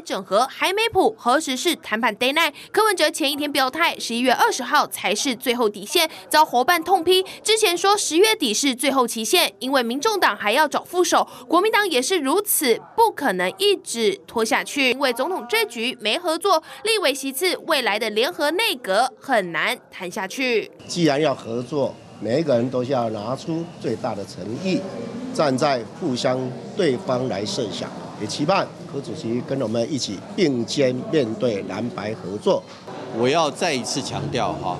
整合还没谱，何时是谈判 deadline？柯文哲前一天表态，十一月二十号才是最后底线，遭伙伴痛批。之前说十月底是最后期限，因为民众党还要找副手，国民党也是如此，不可能一直拖下去。因为总统这局没合作，立委席次，未来的联合内阁很难谈下去。既然要合作，每一个人都是要拿出最大的诚意，站在互相对方来设想。也期盼柯主席跟我们一起并肩面对蓝白合作。我要再一次强调哈，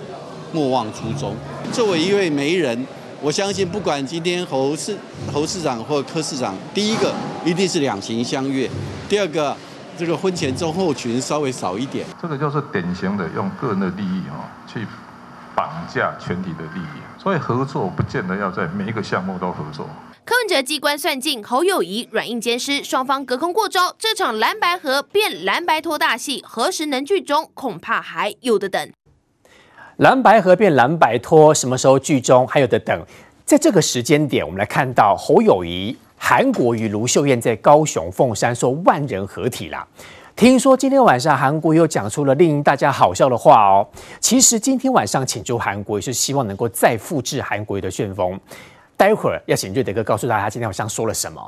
莫忘初衷。作为一位媒人，我相信不管今天侯市侯市长或柯市长，第一个一定是两情相悦，第二个这个婚前中后群稍微少一点。这个就是典型的用个人的利益哈去绑架全体的利益，所以合作不见得要在每一个项目都合作。柯文哲机关算尽，侯友谊软硬兼施，双方隔空过招，这场蓝白河变蓝白拖大戏，何时能剧终，恐怕还有得等。蓝白河变蓝白拖，什么时候剧终，还有的等。在这个时间点，我们来看到侯友谊、韩国瑜、卢秀燕在高雄凤山说万人合体啦。听说今天晚上韩国又讲出了令大家好笑的话哦。其实今天晚上请出韩国瑜是希望能够再复制韩国的旋风。待会儿要请瑞德哥告诉大家今天晚上说了什么。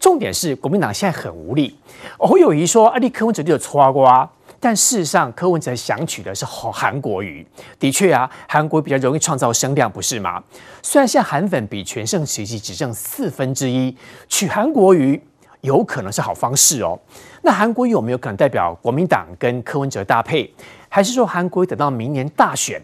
重点是国民党现在很无力。侯友宜说：“阿力柯文哲就有错瓜。”但事实上，柯文哲想取的是韩国瑜。的确啊，韩国比较容易创造声量，不是吗？虽然现在韩粉比全盛时期只剩四分之一，取韩国瑜有可能是好方式哦。那韩国瑜有没有可能代表国民党跟柯文哲搭配？还是说韩国等到明年大选，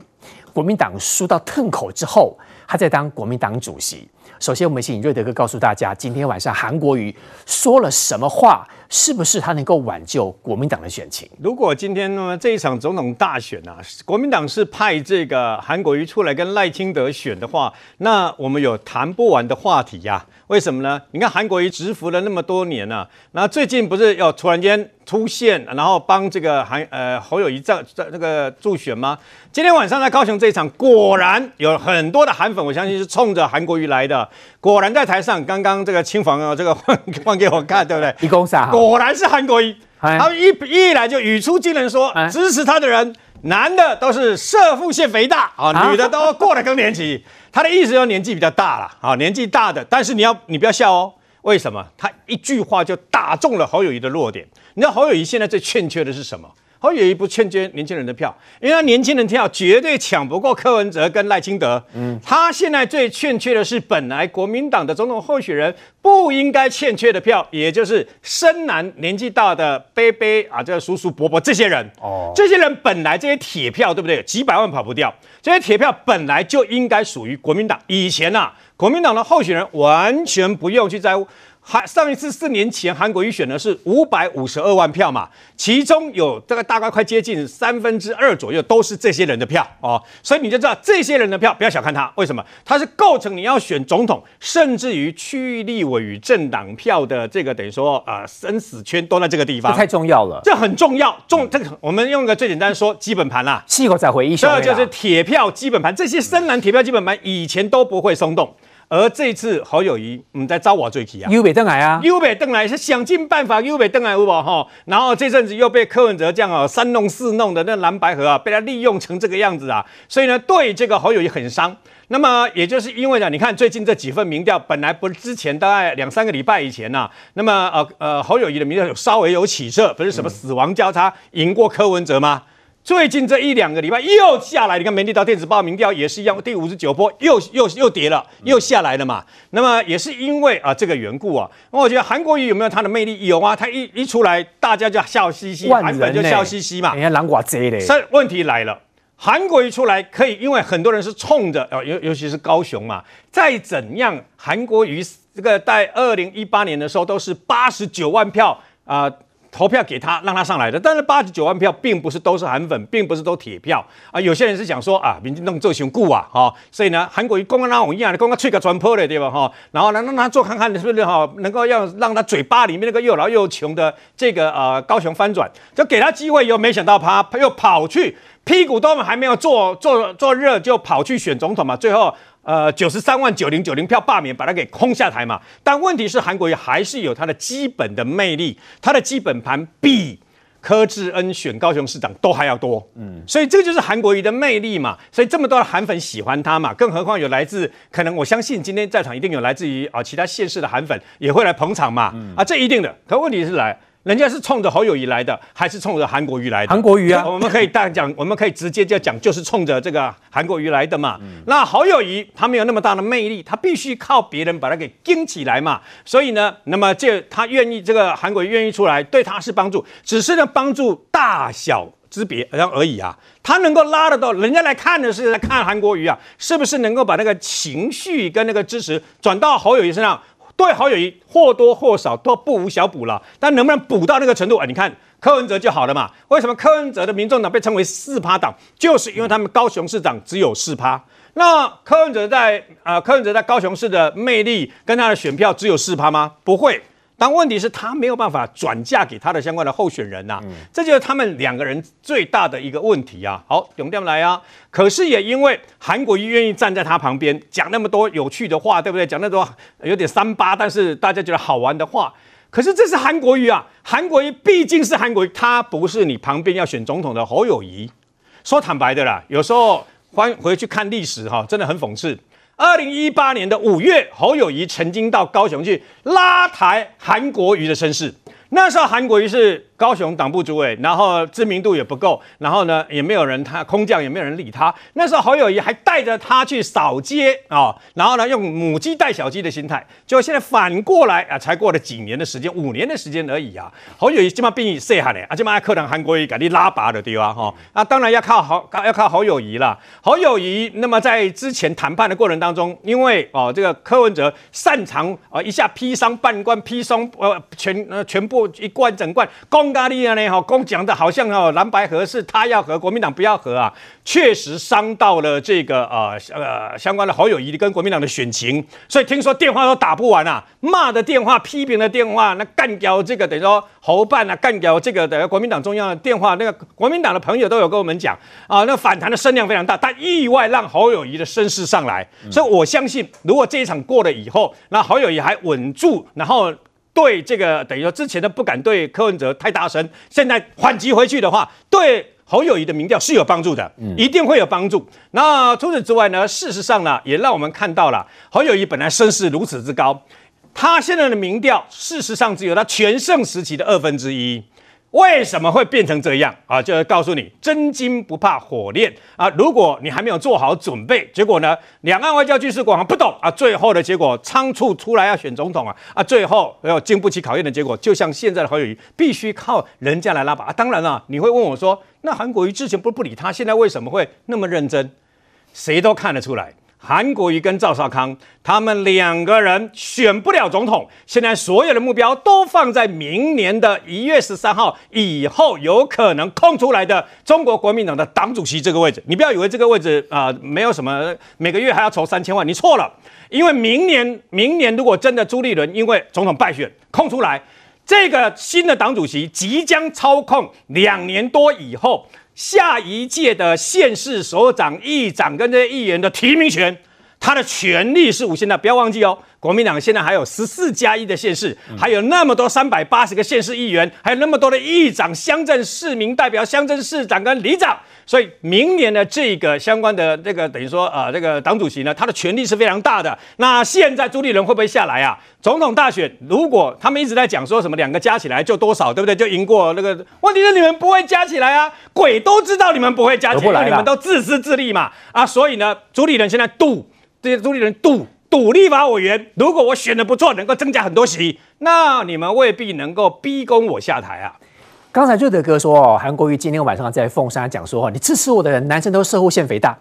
国民党输到吞口之后？他在当国民党主席。首先，我们请瑞德哥告诉大家，今天晚上韩国瑜说了什么话？是不是他能够挽救国民党的选情？如果今天呢这一场总统大选啊，国民党是派这个韩国瑜出来跟赖清德选的话，那我们有谈不完的话题呀、啊。为什么呢？你看韩国瑜蛰伏了那么多年了、啊，那最近不是要突然间出现，然后帮这个韩呃侯友宜这这这个助选吗？今天晚上在高雄这一场，果然有很多的韩粉，我相信是冲着韩国瑜来的。果然在台上，刚刚这个亲房啊，这个 换换给我看，对不对？一共啥？果然是韩国瑜，他们一一来就语出惊人说，说支持他的人，男的都是射腹腺肥大啊，女的都过了更年期。他的意思就是年纪比较大了，啊，年纪大的，但是你要你不要笑哦，为什么？他一句话就打中了侯友谊的弱点。你知道侯友谊现在最欠缺的是什么？侯友宜不欠缺年轻人的票，因为他年轻人票绝对抢不过柯文哲跟赖清德。嗯，他现在最欠缺的是本来国民党的总统候选人不应该欠缺的票，也就是深蓝年纪大的伯伯啊，这个叔叔伯伯这些人。哦，这些人本来这些铁票对不对？几百万跑不掉，这些铁票本来就应该属于国民党。以前啊，国民党的候选人完全不用去在乎。还上一次四年前韩国瑜选的是五百五十二万票嘛，其中有这个大概快接近三分之二左右都是这些人的票哦，所以你就知道这些人的票不要小看他，为什么？他是构成你要选总统，甚至于区域立委与政党票的这个等于说啊、呃、生死圈都在这个地方，这太重要了，这很重要，重这个我们用个最简单说基本盘啦，细口再回忆，这就是铁票基本盘，这些深蓝铁票基本盘以前都不会松动。而这次侯友宜，唔在招我最起啊，又北登来啊，又北登来是想尽办法又北登来，有无哈？然后这阵子又被柯文哲这样啊三弄四弄的那蓝白河啊，被他利用成这个样子啊，所以呢，对这个侯友谊很伤。那么也就是因为呢，你看最近这几份民调，本来不是之前大概两三个礼拜以前呐、啊，那么呃呃侯友谊的民调有稍微有起色，不是什么死亡交叉赢过柯文哲吗？最近这一两个礼拜又下来，你看《美丽岛电子报》民调也是一样，第五十九波又又又跌了，又下来了嘛。那么也是因为啊这个缘故啊，那我觉得韩国瑜有没有他的魅力？有啊，他一一出来，大家就笑嘻嘻，韩粉就笑嘻嘻嘛。人家南瓜贼嘞。但问题来了，韩国瑜出来可以，因为很多人是冲着啊，尤尤其是高雄嘛，再怎样，韩国瑜这个在二零一八年的时候都是八十九万票啊。呃投票给他，让他上来的。但是八十九万票并不是都是韩粉，并不是都铁票啊。有些人是想说啊，民进党做雄固啊，哈、所以呢，韩国瑜公刚那种一样的，公刚吹个传播的，对吧？哈、然后呢，让他做看看，是不是哈，能够要让他嘴巴里面那个又老又穷的这个呃高雄翻转，就给他机会。又没想到他又跑去屁股都还没有坐坐坐热，就跑去选总统嘛。最后。呃，九十三万九零九零票罢免，把他给轰下台嘛。但问题是，韩国瑜还是有他的基本的魅力，他的基本盘比柯志恩选高雄市长都还要多。嗯，所以这个就是韩国瑜的魅力嘛。所以这么多的韩粉喜欢他嘛，更何况有来自可能我相信今天在场一定有来自于啊其他县市的韩粉也会来捧场嘛。嗯、啊，这一定的。可问题是来。人家是冲着侯友宜来的，还是冲着韩国瑜来的？韩国瑜啊，我们可以大讲，我们可以直接就讲，就是冲着这个韩国瑜来的嘛。嗯、那侯友宜他没有那么大的魅力，他必须靠别人把他给盯起来嘛。所以呢，那么这他愿意这个韩国瑜愿意出来，对他是帮助，只是呢帮助大小之别而已啊。他能够拉得到人家来看的是来看韩国瑜啊，是不是能够把那个情绪跟那个支持转到侯友宜身上？对好友谊或多或少都不无小补了，但能不能补到那个程度啊？你看柯文哲就好了嘛。为什么柯文哲的民众党被称为四趴党？就是因为他们高雄市长只有四趴。那柯文哲在啊、呃，柯文哲在高雄市的魅力跟他的选票只有四趴吗？不会。但问题是，他没有办法转嫁给他的相关的候选人呐、啊，嗯、这就是他们两个人最大的一个问题啊。好，永电来啊。可是也因为韩国瑜愿意站在他旁边讲那么多有趣的话，对不对？讲那么多有点三八，但是大家觉得好玩的话。可是这是韩国瑜啊，韩国瑜毕竟是韩国瑜，他不是你旁边要选总统的侯友谊。说坦白的啦，有时候翻回去看历史哈，真的很讽刺。二零一八年的五月，侯友谊曾经到高雄去拉抬韩国瑜的身世，那时候韩国瑜是。高雄党部主委，然后知名度也不够，然后呢也没有人，他空降也没有人理他。那时候侯友宜还带着他去扫街啊、然后呢用母鸡带小鸡的心态。结果现在反过来啊，才过了几年的时间，五年的时间而已啊。侯友宜这么变异厉害嘞，啊这么爱克党韩国瑜给你拉拔的对吧？哈，那当然要靠侯要靠侯友宜了。侯友宜那么在之前谈判的过程当中，因为哦这个柯文哲擅长啊一下劈伤半罐，劈伤呃全呃全部一罐整罐攻。咖喱啊，呢哈，公讲的好像哦，蓝白合是他要和国民党不要和啊，确实伤到了这个呃呃相关的侯友宜跟国民党的选情，所以听说电话都打不完啊，骂的电话、批评的电话，那干掉这个等于说侯办啊，干掉这个等于国民党中央的电话，那个国民党的朋友都有跟我们讲啊，那反弹的声量非常大，但意外让侯友谊的声势上来，所以我相信，如果这一场过了以后，那侯友谊还稳住，然后。对这个等于说之前的不敢对柯文哲太大声，现在反击回去的话，对侯友谊的民调是有帮助的，一定会有帮助。那除此之外呢，事实上呢，也让我们看到了侯友谊本来声势如此之高，他现在的民调事实上只有他全盛时期的二分之一。为什么会变成这样啊？就是告诉你，真金不怕火炼啊！如果你还没有做好准备，结果呢，两岸外交军事国防不懂啊，最后的结果仓促出来要选总统啊啊，最后要经不起考验的结果，就像现在的侯友宜，必须靠人家来拉拔啊。当然了，你会问我说，那韩国瑜之前不不理他，现在为什么会那么认真？谁都看得出来。韩国瑜跟赵少康，他们两个人选不了总统，现在所有的目标都放在明年的一月十三号以后有可能空出来的中国国民党的党主席这个位置。你不要以为这个位置啊、呃、没有什么，每个月还要筹三千万，你错了。因为明年，明年如果真的朱立伦因为总统败选空出来，这个新的党主席即将操控两年多以后。下一届的县市首长、议长跟这些议员的提名权，他的权力是无限的。不要忘记哦，国民党现在还有十四加一的县市，还有那么多三百八十个县市议员，还有那么多的议长、乡镇市民代表、乡镇市长跟里长。所以明年的这个相关的这个等于说呃这个党主席呢，他的权力是非常大的。那现在朱立伦会不会下来啊？总统大选如果他们一直在讲说什么两个加起来就多少，对不对？就赢过那个？问题是你们不会加起来啊，鬼都知道你们不会加起来，你们都自私自利嘛啊！所以呢，朱立伦现在赌这些朱立人赌赌立法委员，如果我选的不错，能够增加很多席，那你们未必能够逼宫我下台啊。刚才瑞德哥说哦，韩国瑜今天晚上在凤山讲说，你支持我的人，男生都摄护腺肥大，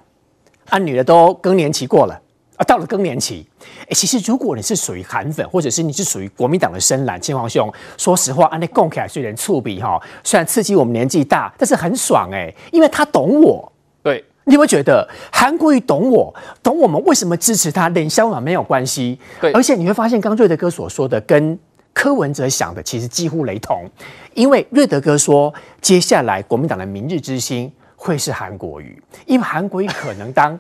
啊，女的都更年期过了啊，到了更年期，哎，其实如果你是属于韩粉，或者是你是属于国民党的深蓝，青黄兄，说实话，安内共起来虽然触笔哈，虽然刺激我们年纪大，但是很爽哎，因为他懂我。对，你有没有觉得韩国瑜懂我，懂我们为什么支持他？脸消嘛没有关系。对，而且你会发现，刚瑞德哥所说的跟。柯文哲想的其实几乎雷同，因为瑞德哥说，接下来国民党的明日之星会是韩国瑜，因为韩国瑜可能当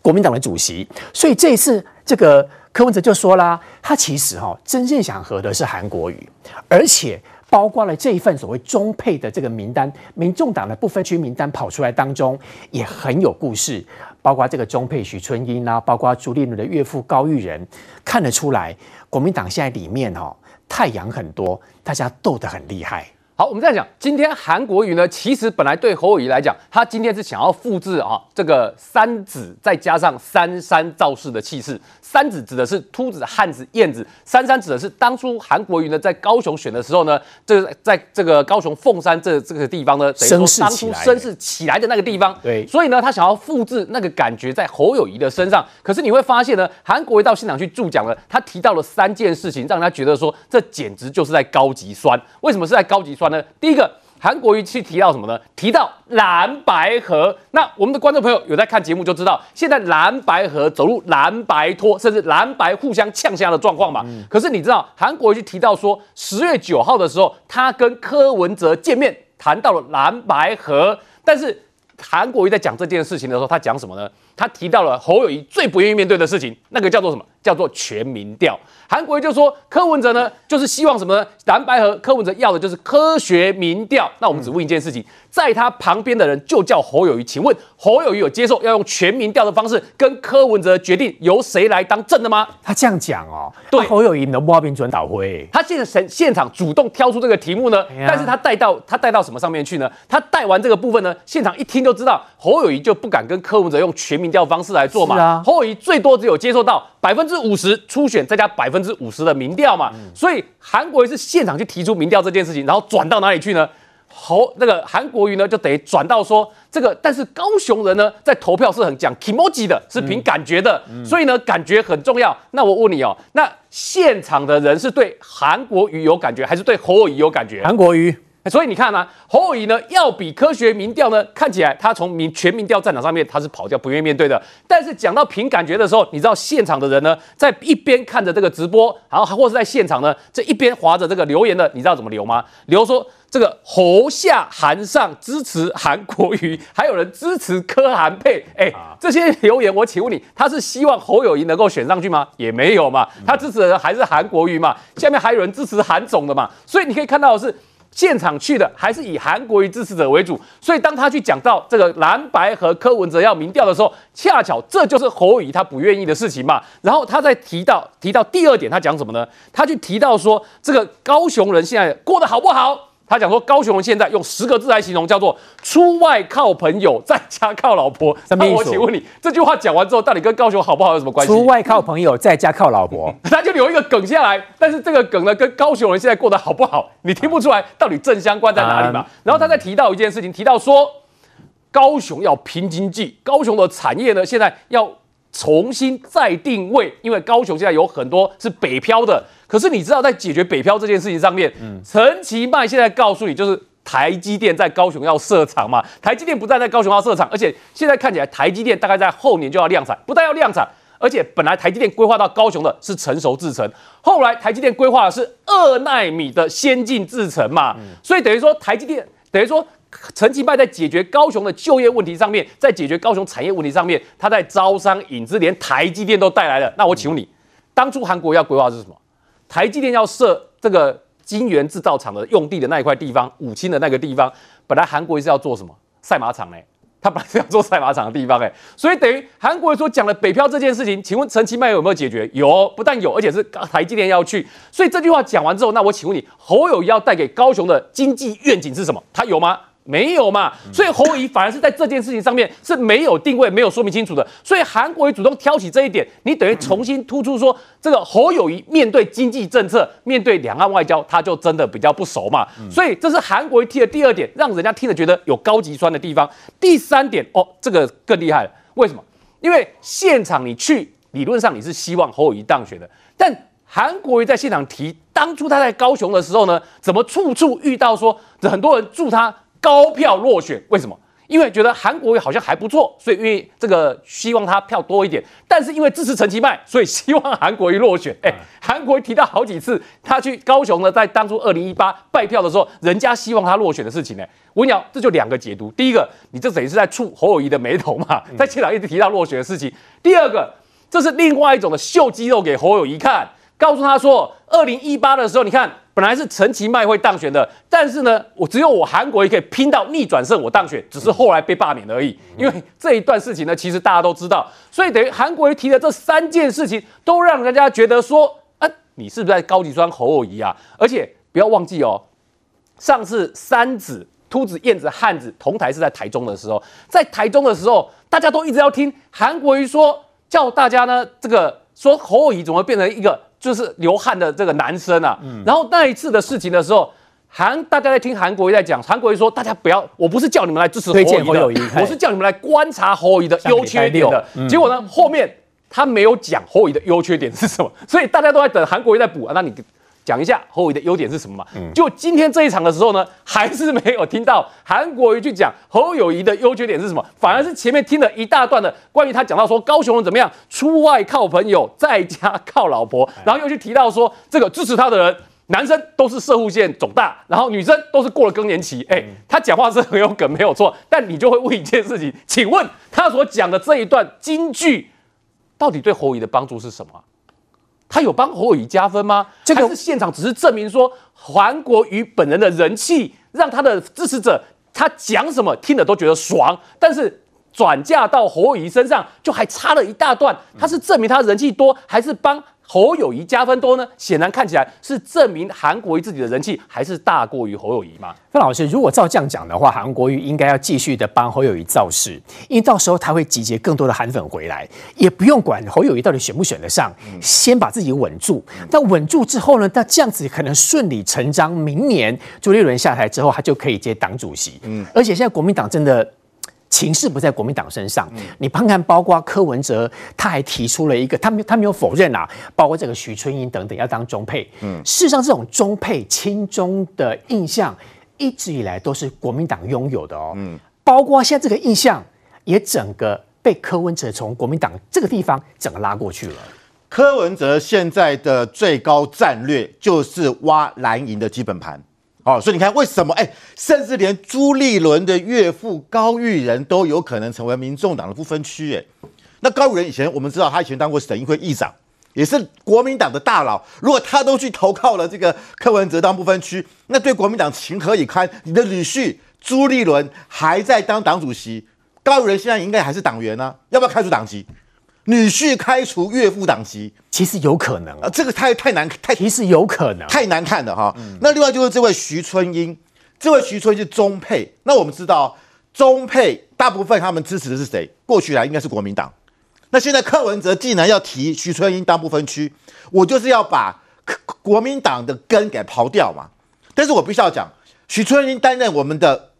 国民党的主席，所以这一次这个柯文哲就说啦，他其实哈真正想和的是韩国瑜，而且包括了这一份所谓中配的这个名单，民众党的不分区名单跑出来当中也很有故事，包括这个中配许春英啊，包括朱立伦的岳父高育仁，看得出来国民党现在里面哦太阳很多，大家斗得很厉害。好，我们再讲，今天韩国瑜呢，其实本来对侯友谊来讲，他今天是想要复制啊这个三子再加上三山造势的气势。三子指的是秃子、汉子、燕子，三山指的是当初韩国瑜呢在高雄选的时候呢，这个在这个高雄凤山这这个地方呢，等于说当初声势起来的那个地方。对，所以呢，他想要复制那个感觉在侯友谊的身上。可是你会发现呢，韩国瑜到现场去助讲了，他提到了三件事情，让他觉得说这简直就是在高级酸。为什么是在高级酸？第一个，韩国瑜去提到什么呢？提到蓝白合。那我们的观众朋友有在看节目就知道，现在蓝白合走入蓝白拖，甚至蓝白互相呛下的状况嘛。嗯、可是你知道，韩国瑜去提到说，十月九号的时候，他跟柯文哲见面，谈到了蓝白合。但是韩国瑜在讲这件事情的时候，他讲什么呢？他提到了侯友谊最不愿意面对的事情，那个叫做什么？叫做全民调。韩国瑜就说柯文哲呢，就是希望什么呢？蓝白和，柯文哲要的就是科学民调。那我们只问一件事情，在他旁边的人就叫侯友谊，请问侯友谊有接受要用全民调的方式跟柯文哲决定由谁来当正的吗？他这样讲哦，对，侯友宜能不变准导会？他现在现现场主动挑出这个题目呢，但是他带到他带到什么上面去呢？他带完这个部分呢，现场一听就知道侯友谊就不敢跟柯文哲用全民调方式来做嘛。啊、侯友谊最多只有接受到百分之五十初选再加百分之五十的民调嘛，所以韩国瑜是现场去提出民调这件事情，然后转到哪里去呢？侯那个韩国瑜呢就得转到说这个，但是高雄人呢在投票是很讲 kimoji 的，是凭感觉的，所以呢感觉很重要。那我问你哦，那现场的人是对韩国瑜有感觉，还是对侯友宜有感觉？韩国瑜。所以你看呢、啊，侯友宜呢要比科学民调呢，看起来他从民全民调战场上面他是跑掉，不愿意面对的。但是讲到凭感觉的时候，你知道现场的人呢，在一边看着这个直播，然后或是在现场呢，这一边划着这个留言的，你知道怎么留吗？留说这个侯下韩上支持韩国瑜，还有人支持柯韩配。哎，这些留言我请问你，他是希望侯友宜能够选上去吗？也没有嘛，他支持的人还是韩国瑜嘛。下面还有人支持韩总的嘛。所以你可以看到的是。现场去的还是以韩国瑜支持者为主，所以当他去讲到这个蓝白和柯文哲要民调的时候，恰巧这就是侯友宜他不愿意的事情嘛。然后他再提到提到第二点，他讲什么呢？他去提到说这个高雄人现在过得好不好？他讲说，高雄人现在用十个字来形容，叫做出外靠朋友，在家靠老婆。那我请问你，这句话讲完之后，到底跟高雄好不好有什么关系？出外靠朋友，在家靠老婆，他就留一个梗下来。但是这个梗呢，跟高雄人现在过得好不好，你听不出来到底正相关在哪里嘛？然后他再提到一件事情，提到说高雄要拼经济，高雄的产业呢现在要重新再定位，因为高雄现在有很多是北漂的。可是你知道，在解决北漂这件事情上面，嗯，陈其迈现在告诉你，就是台积电在高雄要设厂嘛。台积电不但在高雄要设厂，而且现在看起来台积电大概在后年就要量产，不但要量产，而且本来台积电规划到高雄的是成熟制程，后来台积电规划的是二纳米的先进制程嘛。所以等于说台积电，等于说陈其迈在解决高雄的就业问题上面，在解决高雄产业问题上面，他在招商引资，连台积电都带来了。那我请问你，当初韩国要规划是什么？台积电要设这个晶圆制造厂的用地的那一块地方，武清的那个地方，本来韩国是要做什么赛马场呢？他本来是要做赛马场的地方哎，所以等于韩国说讲了北漂这件事情，请问陈其迈有没有解决？有，不但有，而且是台积电要去。所以这句话讲完之后，那我请问你，侯友宜要带给高雄的经济愿景是什么？他有吗？没有嘛，所以侯友谊反而是在这件事情上面是没有定位、没有说明清楚的。所以韩国瑜主动挑起这一点，你等于重新突出说，这个侯友谊面对经济政策、面对两岸外交，他就真的比较不熟嘛。所以这是韩国瑜踢的第二点，让人家听了觉得有高级酸的地方。第三点哦，这个更厉害了，为什么？因为现场你去，理论上你是希望侯友谊当选的，但韩国瑜在现场提，当初他在高雄的时候呢，怎么处处遇到说很多人祝他。高票落选，为什么？因为觉得韩国瑜好像还不错，所以因为这个希望他票多一点。但是因为支持陈其迈，所以希望韩国瑜落选。哎，韩国瑜提到好几次，他去高雄呢，在当初二零一八拜票的时候，人家希望他落选的事情呢。我跟你讲，这就两个解读。第一个，你这等于是在触侯友谊的眉头嘛，在现场一直提到落选的事情。第二个，这是另外一种的秀肌肉给侯友谊看，告诉他说，二零一八的时候，你看。本来是陈其迈会当选的，但是呢，我只有我韩国瑜可以拼到逆转胜，我当选，只是后来被罢免而已。因为这一段事情呢，其实大家都知道，所以等于韩国瑜提的这三件事情，都让人家觉得说，啊，你是不是在高级装侯友宜啊？而且不要忘记哦，上次三子、秃子、燕子、汉子同台是在台中的时候，在台中的时候，大家都一直要听韩国瑜说，叫大家呢，这个说侯友宜怎么变成一个。就是流汗的这个男生啊，嗯、然后那一次的事情的时候，韩大家在听韩国瑜在讲，韩国瑜说大家不要，我不是叫你们来支持侯友谊，我是叫你们来观察侯友谊的优缺点的。嗯、结果呢，后面他没有讲侯友谊的优缺点是什么，所以大家都在等韩国瑜在补啊，那你。讲一下侯友宜的优点是什么嘛？嗯，就今天这一场的时候呢，还是没有听到韩国瑜去讲侯友谊的优缺点是什么，反而是前面听了一大段的关于他讲到说高雄人怎么样，出外靠朋友，在家靠老婆，然后又去提到说这个支持他的人，男生都是射护线肿大，然后女生都是过了更年期。哎，他讲话是很有梗，没有错，但你就会问一件事情，请问他所讲的这一段金句，到底对侯友的帮助是什么？他有帮侯友谊加分吗？这个是现场只是证明说韩国瑜本人的人气，让他的支持者他讲什么听了都觉得爽，但是转嫁到侯友谊身上就还差了一大段。他是证明他人气多，还是帮？侯友谊加分多呢？显然看起来是证明韩国瑜自己的人气还是大过于侯友谊嘛？范老师，如果照这样讲的话，韩国瑜应该要继续的帮侯友谊造势，因为到时候他会集结更多的韩粉回来，也不用管侯友谊到底选不选得上，先把自己稳住。那稳住之后呢？那这样子可能顺理成章，明年朱立伦下台之后，他就可以接党主席。嗯，而且现在国民党真的。情势不在国民党身上，你看看，包括柯文哲，他还提出了一个，他没他没有否认啊，包括这个徐春英等等要当中配。嗯，事实上，这种中配亲中的印象一直以来都是国民党拥有的哦。嗯，包括现在这个印象也整个被柯文哲从国民党这个地方整个拉过去了。柯文哲现在的最高战略就是挖蓝营的基本盘。哦，所以你看，为什么哎，甚至连朱立伦的岳父高育仁都有可能成为民众党的不分区？哎，那高育仁以前我们知道，他以前当过省议会议长，也是国民党的大佬。如果他都去投靠了这个柯文哲当不分区，那对国民党情何以堪？你的女婿朱立伦还在当党主席，高育仁现在应该还是党员呢、要不要开除党籍？女婿开除岳父党籍，其实有可能啊，这个太太难，太其实有可能太难看了哈。嗯、那另外就是这位徐春英，这位徐春英是中配。那我们知道中配大部分他们支持的是谁？过去来应该是国民党。那现在柯文哲既然要提徐春英当不分区，我就是要把国民党的根给刨掉嘛。但是我必须要讲，徐春英担任我们的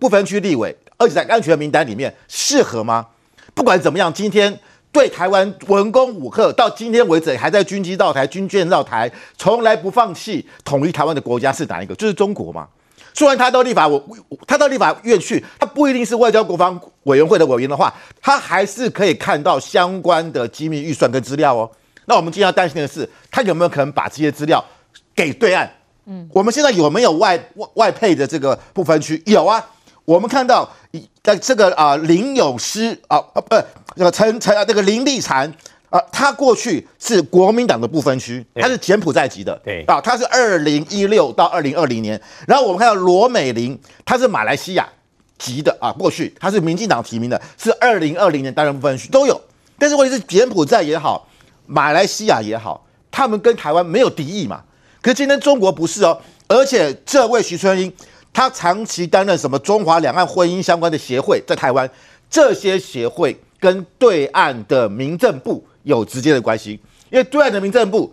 不分区立委，而且在安全名单里面适合吗？不管怎么样，今天。对台湾文攻武吓，到今天为止还在军机绕台、军舰绕台，从来不放弃统一台湾的国家是哪一个？就是中国嘛。虽然他到立法我他到立法院去，他不一定是外交国防委员会的委员的话，他还是可以看到相关的机密预算跟资料哦。那我们今天要担心的是，他有没有可能把这些资料给对岸？嗯，我们现在有没有外外外配的这个不分区？有啊。我们看到，在这个啊林永诗啊啊不，这个陈陈啊这个林立禅啊，他过去是国民党的不分区，他是柬埔寨籍的，对啊，他是二零一六到二零二零年。然后我们看到罗美玲，她是马来西亚籍的啊，过去她是民进党提名的，是二零二零年担任不分区都有。但是问题是柬埔寨也好，马来西亚也好，他们跟台湾没有敌意嘛。可是今天中国不是哦，而且这位徐春英。他长期担任什么中华两岸婚姻相关的协会，在台湾，这些协会跟对岸的民政部有直接的关系，因为对岸的民政部，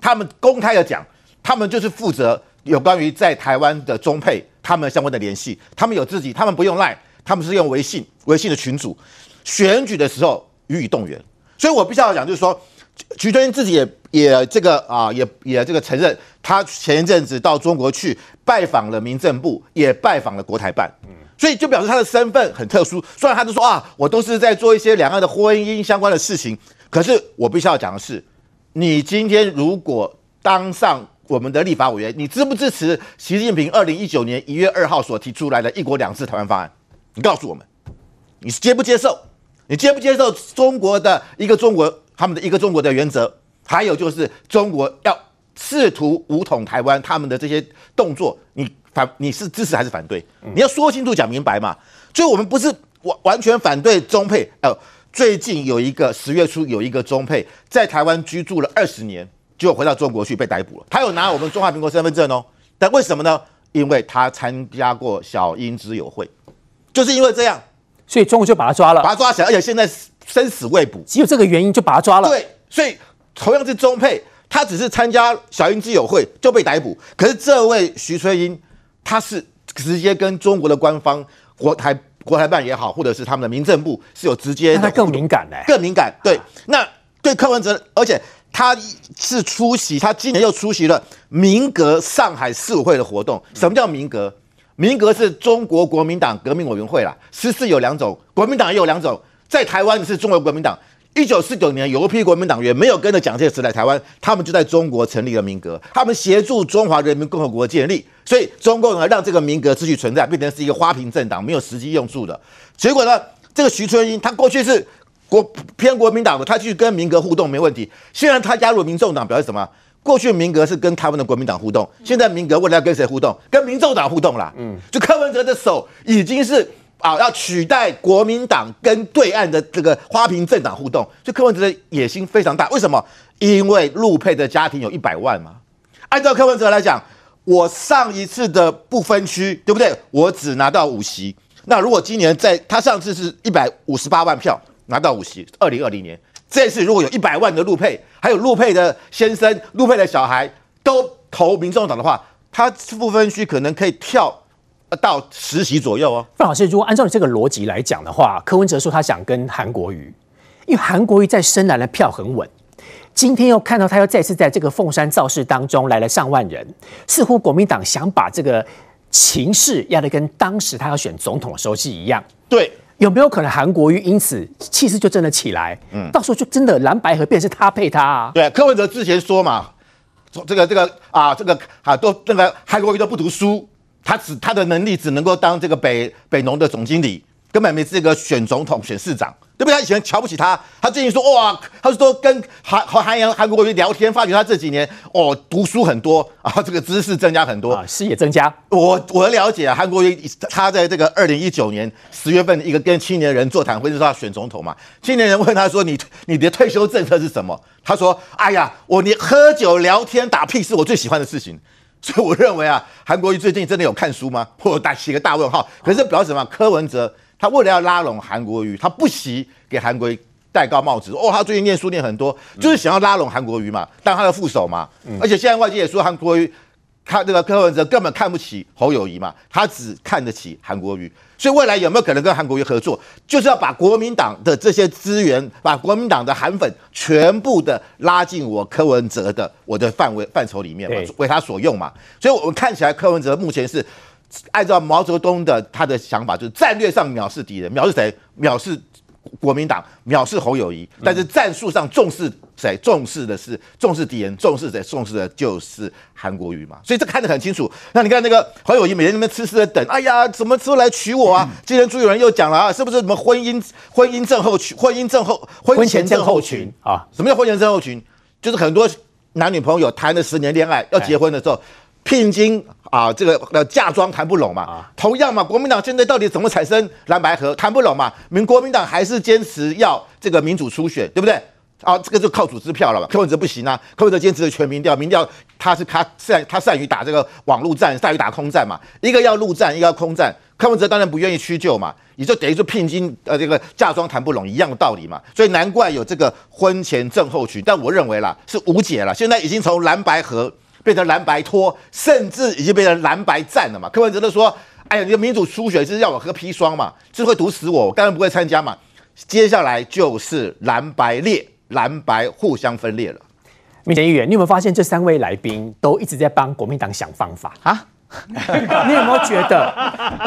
他们公开的讲，他们就是负责有关于在台湾的中配他们相关的联系，他们有自己，他们不用赖，他们是用微信，微信的群组，选举的时候予以动员，所以我必须要讲，就是说。徐春英自己也也这个啊，也也这个承认，他前一阵子到中国去拜访了民政部，也拜访了国台办，嗯，所以就表示他的身份很特殊。虽然他就说啊，我都是在做一些两岸的婚姻相关的事情，可是我必须要讲的是，你今天如果当上我们的立法委员，你支不支持习近平二零一九年一月二号所提出来的一国两制台湾方案？你告诉我们，你是接不接受？你接不接受中国的一个中国？他们的一个中国的原则，还有就是中国要试图武统台湾，他们的这些动作，你反你是支持还是反对？你要说清楚讲明白嘛。所以我们不是完完全反对中配。呃，最近有一个十月初有一个中配在台湾居住了二十年，就回到中国去被逮捕了。他有拿我们中华民国身份证哦，但为什么呢？因为他参加过小英之友会，就是因为这样，所以中国就把他抓了，把他抓起来，而且现在生死未卜，只有这个原因就把他抓了。对，所以同样是中配，他只是参加小英之友会就被逮捕，可是这位徐春英，他是直接跟中国的官方国台国台办也好，或者是他们的民政部是有直接，那他更敏感嘞，更敏感。对，那对柯文哲，而且。他是出席，他今年又出席了民革上海四五会的活动。什么叫民革？民革是中国国民党革命委员会啦，十四有两种，国民党也有两种。在台湾是中国国民党。一九四九年有一批国民党员没有跟着蒋介石来台湾，他们就在中国成立了民革，他们协助中华人民共和国建立，所以中共呢让这个民革继续存在，变成是一个花瓶政党，没有实际用处的。结果呢，这个徐春英他过去是。国偏国民党的，他去跟民革互动没问题。现在他加入民众党，表示什么？过去民革是跟台湾的国民党互动，现在民革为了要跟谁互动？跟民众党互动啦。嗯，就柯文哲的手已经是啊，要取代国民党跟对岸的这个花瓶政党互动。所以柯文哲的野心非常大。为什么？因为陆配的家庭有一百万嘛。按照柯文哲来讲，我上一次的不分区，对不对？我只拿到五席。那如果今年在他上次是一百五十八万票。拿到五席，二零二零年这次如果有一百万的陆配，还有陆配的先生、陆配的小孩都投民众党的话，他不分区可能可以跳到十席左右哦。范老师，如果按照你这个逻辑来讲的话，柯文哲说他想跟韩国瑜，因为韩国瑜在深蓝的票很稳，今天又看到他又再次在这个凤山造势当中来了上万人，似乎国民党想把这个情势压得跟当时他要选总统的时候是一样。对。有没有可能韩国瑜因此气势就真的起来？嗯，到时候就真的蓝白合变是他配他啊？对，柯文哲之前说嘛，说这个这个啊，这个啊都这个韩国瑜都不读书，他只他的能力只能够当这个北北农的总经理，根本没资格选总统、选市长。对不对？他以前瞧不起他，他最近说哇，他说跟韩和韩阳韩国瑜聊天，发觉他这几年哦读书很多啊，这个知识增加很多啊，视野增加。我我的了解啊，韩国瑜他在这个二零一九年十月份一个跟青年人座谈会，就是他选总统嘛。青年人问他说：“你你的退休政策是什么？”他说：“哎呀，我你喝酒聊天打屁是我最喜欢的事情。” 所以我认为啊，韩国瑜最近真的有看书吗？我打起个大问号。可是表示什么？柯文哲。他为了要拉拢韩国瑜，他不惜给韩国瑜戴高帽子。哦，他最近念书念很多，就是想要拉拢韩国瑜嘛，当他的副手嘛。嗯、而且现在外界也说韩国瑜，他这个柯文哲根本看不起侯友谊嘛，他只看得起韩国瑜。所以未来有没有可能跟韩国瑜合作，就是要把国民党的这些资源，把国民党的韩粉全部的拉进我柯文哲的我的范围范畴里面嘛，为他所用嘛。所以我们看起来柯文哲目前是。按照毛泽东的他的想法，就是战略上藐视敌人，藐视谁？藐视国民党，藐视侯友谊。但是战术上重视谁？重视的是重视敌人，重视谁？重视的就是韩国瑜嘛。所以这看得很清楚。那你看那个侯友谊每天那边痴痴的等，哎呀，什么时候来娶我啊？今天朱友仁又讲了啊，是不是什么婚姻婚姻症候群？婚姻症候婚前症候群啊？什么叫婚前症候群？就是很多男女朋友谈了十年恋爱，要结婚的时候。聘金啊，这个呃嫁妆谈不拢嘛，啊、同样嘛，国民党现在到底怎么产生蓝白合谈不拢嘛？民国民党还是坚持要这个民主初选，对不对？啊，这个就靠组织票了嘛。柯文哲不行啊，柯文哲坚持的全民调，民调他是他善他善于打这个网络战，善于打空战嘛。一个要陆战，一个要空战。柯文哲当然不愿意屈就嘛，也就等于说聘金呃这个嫁妆谈不拢一样的道理嘛。所以难怪有这个婚前症候群，但我认为啦是无解了，现在已经从蓝白合。变成蓝白拖，甚至已经变成蓝白战了嘛？柯文哲都说：“哎呀，你的民主初选是要我喝砒霜嘛？是会毒死我，我当然不会参加嘛。”接下来就是蓝白裂，蓝白互相分裂了。民进议员，你有没有发现这三位来宾都一直在帮国民党想方法啊？你有没有觉得，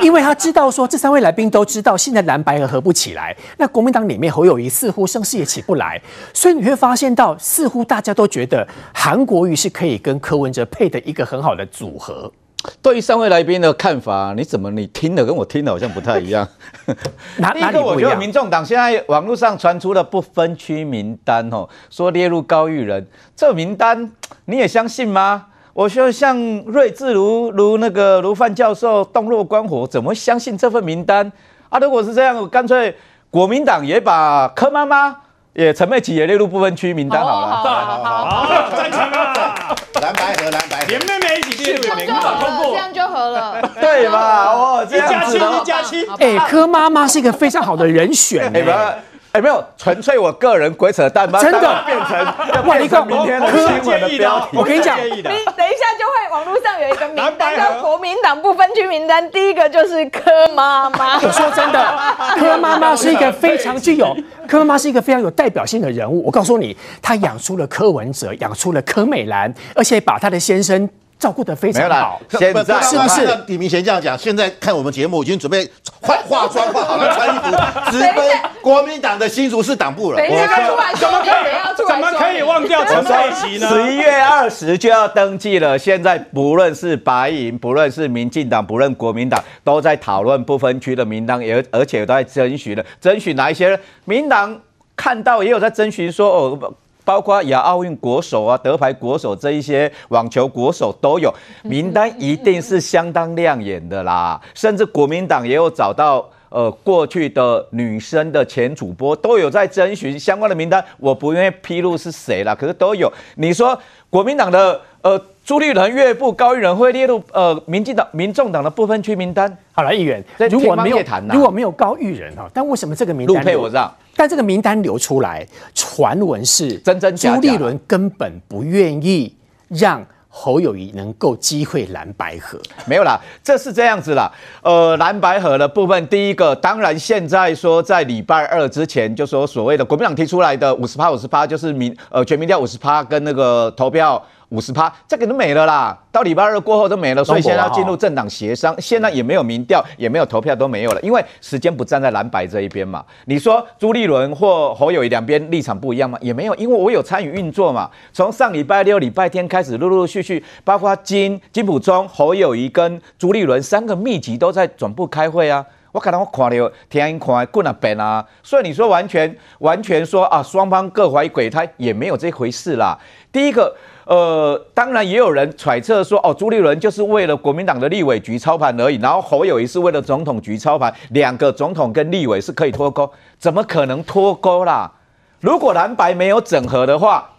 因为他知道说这三位来宾都知道现在蓝白合合不起来，那国民党里面侯友谊似乎声势也起不来，所以你会发现到似乎大家都觉得韩国瑜是可以跟柯文哲配的一个很好的组合。对于三位来宾的看法，你怎么你听的跟我听的好像不太一样？哪第一个，我觉得民众党现在网络上传出了不分区名单哦，说列入高育人，这名单你也相信吗？我说像睿智如如那个如范教授洞若观火，怎么相信这份名单啊？如果是这样，我干脆国民党也把柯妈妈也陈佩琪也列入不分区名单好了。好好好，好，赞成啊！蓝白和，蓝白合，连妹妹一起列入名单通过，这样就合了。对吧？哦，一加七，一加七。哎，柯妈妈是一个非常好的人选。哎，哎，没有，纯粹我个人鬼扯淡，真的变成哇！你看明天的新闻的标题，我跟你讲，你等一下就会网络上有一个名单叫国民党不分区名单，第一个就是柯妈妈。我说真的，柯妈妈是一个非常具有，柯妈是一个非常有代表性的人物。我告诉你，她养出了柯文哲，养出了柯美兰，而且把她的先生。照顾得非常好，现在是不是？李明贤这样讲，现在看我们节目已经准备 化化妆化好了，穿衣服直奔国民党的新竹市党部了。等一下出来说明，怎么可以忘掉陈佩琪呢？十一月二十就要登记了。现在不论是白营，不论是民进党，不论国民党，都在讨论不分区的名单，也而且都在征询了，征询哪一些人？民党看到也有在征询说哦。包括亚奥运国手啊、德牌国手这一些网球国手都有名单，一定是相当亮眼的啦。甚至国民党也有找到呃过去的女生的前主播都有在征询相关的名单，我不愿意披露是谁啦，可是都有。你说国民党的呃朱立伦岳父高育仁会列入呃民进党、民众党的不分区名单？好了，议员，如果没有如果没有高育仁哈，但为什么这个名单？陆配我知道。但这个名单流出来，传闻是真真假假。朱立伦根本不愿意让侯友谊能够机会蓝白河，没有啦，这是这样子啦。呃，蓝白河的部分，第一个当然现在说在礼拜二之前，就说所谓的国民党提出来的五十趴五十趴，就是民呃全民调五十趴跟那个投票。五十趴，这个都没了啦。到礼拜二过后都没了，所以现在要进入政党协商。现在也没有民调，也没有投票，都没有了，因为时间不站在蓝白这一边嘛。你说朱立伦或侯友谊两边立场不一样吗？也没有，因为我有参与运作嘛。从上礼拜六、礼拜天开始，陆陆续续，包括金金普中、侯友谊跟朱立伦三个密集都在总部开会啊。我可能我看了天阴看滚了边啊，所以你说完全完全说啊，双方各怀鬼胎也没有这回事啦。第一个。呃，当然也有人揣测说，哦，朱立伦就是为了国民党的立委局操盘而已，然后侯友谊是为了总统局操盘，两个总统跟立委是可以脱钩，怎么可能脱钩啦？如果蓝白没有整合的话。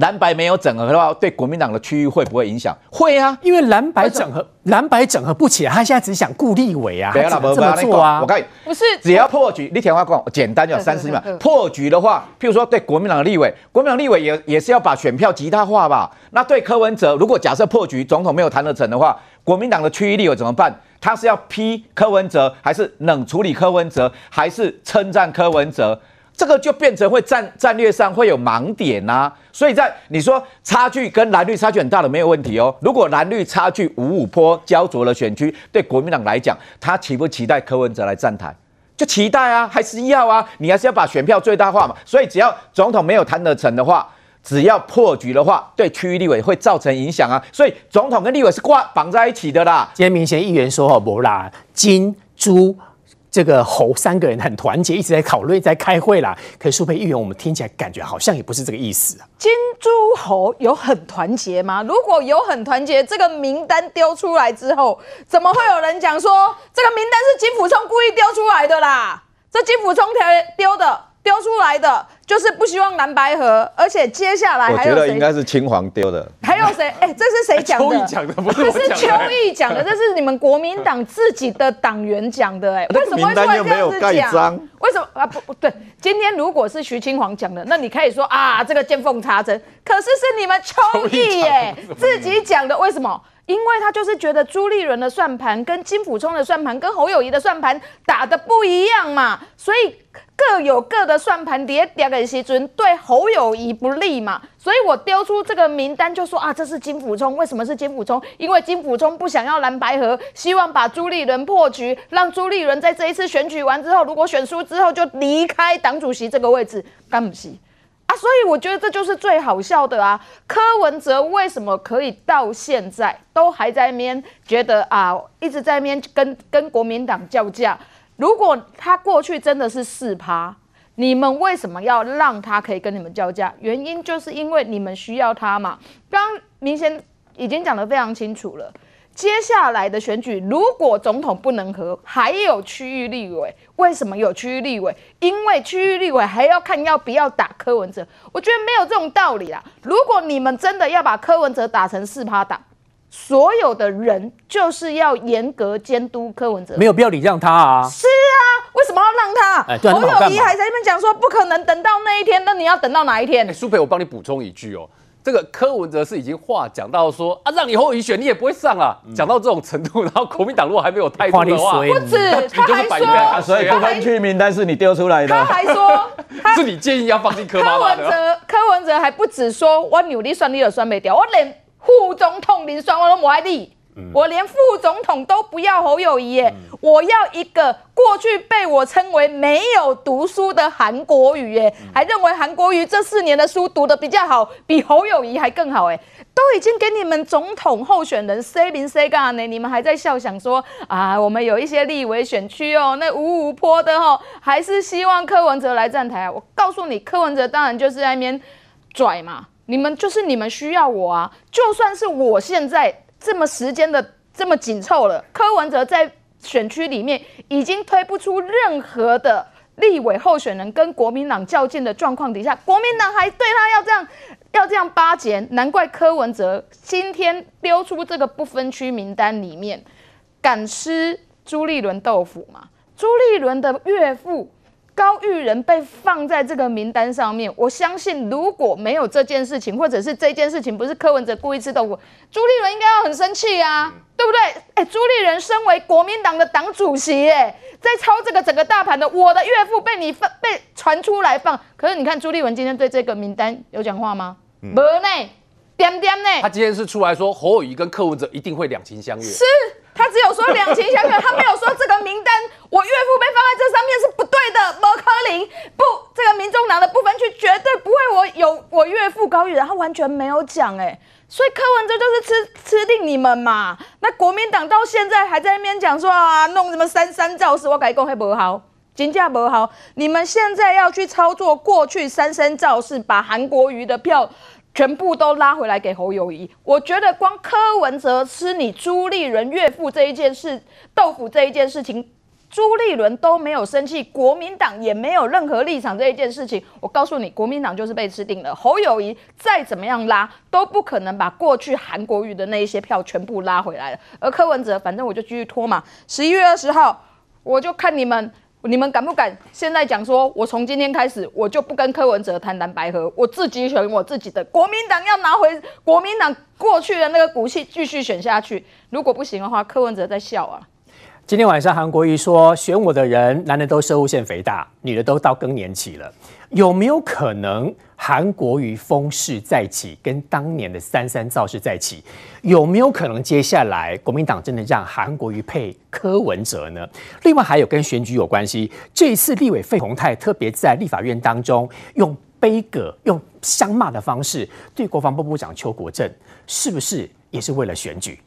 蓝白没有整合的话，对国民党的区域会不会影响？会啊，因为蓝白整合，蓝白整合不起来，他现在只想顾立委啊，他怎么这么做啊？我看不是，只要破局，你听话讲，简单就三十秒。破局的话，譬如说对国民党的立委，国民党立委也也是要把选票极大化吧？那对柯文哲，如果假设破局，总统没有谈得成的话，国民党的区域立委怎么办？他是要批柯文哲，还是冷处理柯文哲，还是称赞柯文哲？这个就变成会战战略上会有盲点呐、所以在你说差距跟蓝绿差距很大的没有问题哦。如果蓝绿差距五五坡焦灼的选区，对国民党来讲，他期不期待柯文哲来站台？就期待啊，还是要啊，你还是要把选票最大化嘛。所以只要总统没有谈得成的话，只要破局的话，对区域立委会造成影响啊。所以总统跟立委是挂绑在一起的啦。今天民贤议员说哦，不啦，金猪。这个侯三个人很团结，一直在讨论，在开会啦。可是苏培议员，我们听起来感觉好像也不是这个意思啊。金猪侯有很团结吗？如果有很团结，这个名单丢出来之后，怎么会有人讲说这个名单是金辅聪故意丢出来的啦？这金辅聪丢的。丢出来的就是不希望蓝白合，而且接下来还有谁？我觉得应该是青黄丢的。还有谁？哎、欸，这是谁讲的？讲的不是我讲的。这是邱毅讲的，这是你们国民党自己的党员讲的。哎，为什么会这样子讲？为什么啊？不不对，今天如果是徐青黄讲的，那你可以说啊，这个见缝插针。可是是你们邱毅耶自己讲的，为什么？因为他就是觉得朱立伦的算盘跟金溥聪的算盘跟侯友谊的算盘打的不一样嘛，所以各有各的算盘叠叠给西尊对侯友宜不利嘛，所以我丢出这个名单就说啊，这是金溥聪，为什么是金溥聪？因为金溥聪不想要蓝白合，希望把朱立伦破局，让朱立伦在这一次选举完之后，如果选输之后就离开党主席这个位置，干不是？啊，所以我觉得这就是最好笑的啊！柯文哲为什么可以到现在都还在那边觉得啊，一直在那边跟跟国民党叫价？如果他过去真的是四趴，你们为什么要让他可以跟你们叫价？原因就是因为你们需要他嘛。刚明显已经讲得非常清楚了。接下来的选举，如果总统不能和，还有区域立委。为什么有区域立委？因为区域立委还要看要不要打柯文哲。我觉得没有这种道理啦。如果你们真的要把柯文哲打成四趴党，所有的人就是要严格监督柯文哲，没有必要礼让他啊。是啊，为什么要让他？哎，对啊，侯友谊还在那边讲说不可能等到那一天，那你要等到哪一天？哎，舒培，我帮你补充一句哦。这个柯文哲是已经话讲到说啊，让你侯友宜选，你也不会上啊。讲到这种程度，然后国民党如果还没有态度的话，不止他还说，所以不分区名单是你丢出来的。他还说，是你建议要放进。柯文哲，柯文哲还不止说我努力算你有算没掉，我连副总统林双我都不爱你。我连副总统都不要侯友谊耶，我要一个过去被我称为没有读书的韩国瑜耶，还认为韩国瑜这四年的书读得比较好，比侯友谊还更好哎，都已经给你们总统候选人 say 明 say 干呢，你们还在笑想说啊，我们有一些立委选区哦，那五五坡的哦，还是希望柯文哲来站台啊？我告诉你，柯文哲当然就是在那边拽嘛，你们就是你们需要我啊，就算是我现在。这么时间的这么紧凑了，柯文哲在选区里面已经推不出任何的立委候选人跟国民党较劲的状况底下，国民党还对他要这样要这样巴结，难怪柯文哲今天丢出这个不分区名单里面敢吃朱立伦豆腐吗？朱立伦的岳父。高玉仁被放在这个名单上面，我相信如果没有这件事情，或者是这件事情不是柯文哲故意吃豆腐，朱立伦应该要很生气啊，对不对？哎，朱立伦身为国民党的党主席，哎，在操这个整个大盘的，我的岳父被你放被传出来放，可是你看朱立伦今天对这个名单有讲话吗？没呢，点点呢？他今天是出来说侯友宜跟柯文哲一定会两情相悦，是。他只有说两情相悦，他没有说这个名单我岳父被放在这上面是不对的。莫柯林，不，这个民众党的部分区绝对不会我有我岳父高育然，他完全没有讲哎，所以柯文哲就是吃吃定你们嘛。那国民党到现在还在那边讲说啊，弄什么三三造势，我跟你讲还不好，金价不好。你们现在要去操作过去三三造势，把韩国瑜的票。全部都拉回来给侯友宜，我觉得光柯文哲吃你朱立伦岳父这一件事豆腐这一件事情，朱立伦都没有生气，国民党也没有任何立场这一件事情，我告诉你，国民党就是被吃定了。侯友宜再怎么样拉都不可能把过去韩国瑜的那一些票全部拉回来了，而柯文哲反正我就继续拖嘛，十一月二十号我就看你们。你们敢不敢现在讲说，我从今天开始，我就不跟柯文哲谈蓝白合，我自己选我自己的。国民党要拿回国民党过去的那个骨气，继续选下去。如果不行的话，柯文哲在笑啊。今天晚上韩国瑜说，选我的人，男的都射物腺肥大，女的都到更年期了，有没有可能？韩国瑜风势再起，跟当年的三三造势再起，有没有可能接下来国民党真的让韩国瑜配柯文哲呢？另外还有跟选举有关系，这一次立委费鸿泰特别在立法院当中用悲歌、用相骂的方式对国防部部长邱国正，是不是也是为了选举？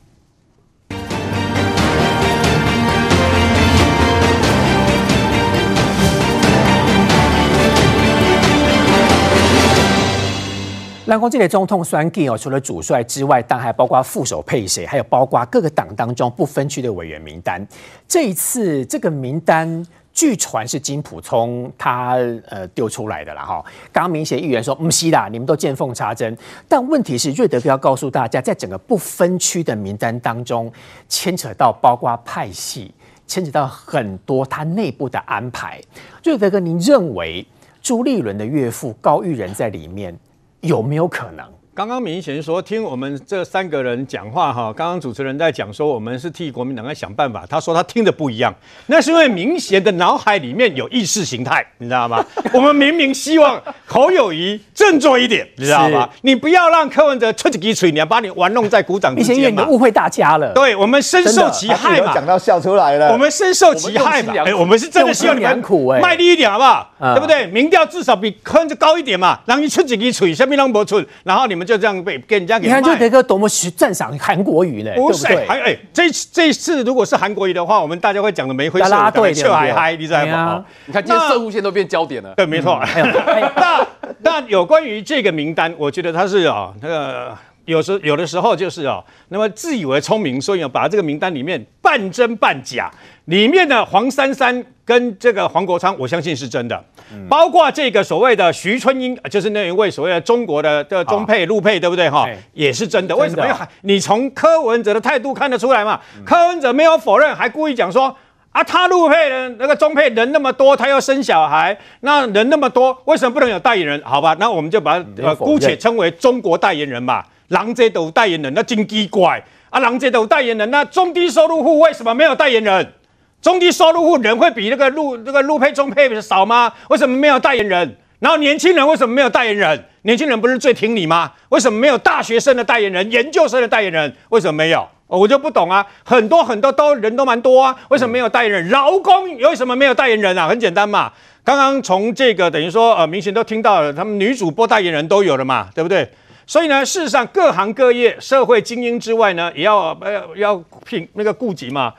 蓝光这里总统选举哦，除了主帅之外，当然还包括副手配谁，还有包括各个党当中不分区的委员名单。这一次这个名单，据传是金溥聪他呃丢出来的啦哈。刚刚明显议员说唔是啦，你们都见缝插针。但问题是，瑞德彪告诉大家，在整个不分区的名单当中，牵扯到包括派系，牵扯到很多他内部的安排。瑞德哥，您认为朱立伦的岳父高育仁在里面？有没有可能？刚刚明贤说听我们这三个人讲话哈，刚刚主持人在讲说我们是替国民党在想办法，他说他听的不一样，那是因为明贤的脑海里面有意识形态，你知道吗？我们明明希望侯友谊振作一点，你知道吗？你不要让柯文哲出几吹，你要把你玩弄在鼓掌之间嘛。明贤你误会大家了，对我们深受其害嘛，讲到笑出来了，我们深受其害嘛，哎，我们是真的希望你们苦哎，卖力一点好不好？对不对？民调至少比柯文哲高一点嘛，让你出几嘴，下面让不出，然后你们就这样被给人家给。你看，就这个多么去赞赏韩国语呢？不是，还哎，这这次如果是韩国语的话，我们大家会讲的没回事，大家笑嗨嗨，你知道吗？你看，今天射物线都变焦点了。对，没错。那那有关于这个名单，我觉得他是啊，那个有时有的时候就是啊，那么自以为聪明，所以把这个名单里面半真半假，里面的黄珊珊跟这个黄国昌，我相信是真的。包括这个所谓的徐春英，就是那一位所谓的中国的的中配陆配，对不对哈？也是真的。为什么？你从柯文哲的态度看得出来嘛？柯文哲没有否认，还故意讲说啊，他陆配的那个中配人那么多，他要生小孩，那人那么多，为什么不能有代言人？好吧，那我们就把呃姑且称为中国代言人嘛。狼藉都代言人，那真奇怪啊！狼藉都代言人，那中低收入户为什么没有代言人？中低收入户人会比那个陆那个陆配中配少吗？为什么没有代言人？然后年轻人为什么没有代言人？年轻人不是最挺你吗？为什么没有大学生的代言人、研究生的代言人？为什么没有？我就不懂啊！很多很多都人都蛮多啊，为什么没有代言人？劳工为什么没有代言人啊？很简单嘛，刚刚从这个等于说呃，明显都听到了，他们女主播代言人都有了嘛，对不对？所以呢，事实上各行各业社会精英之外呢，也要要要聘那个顾及嘛。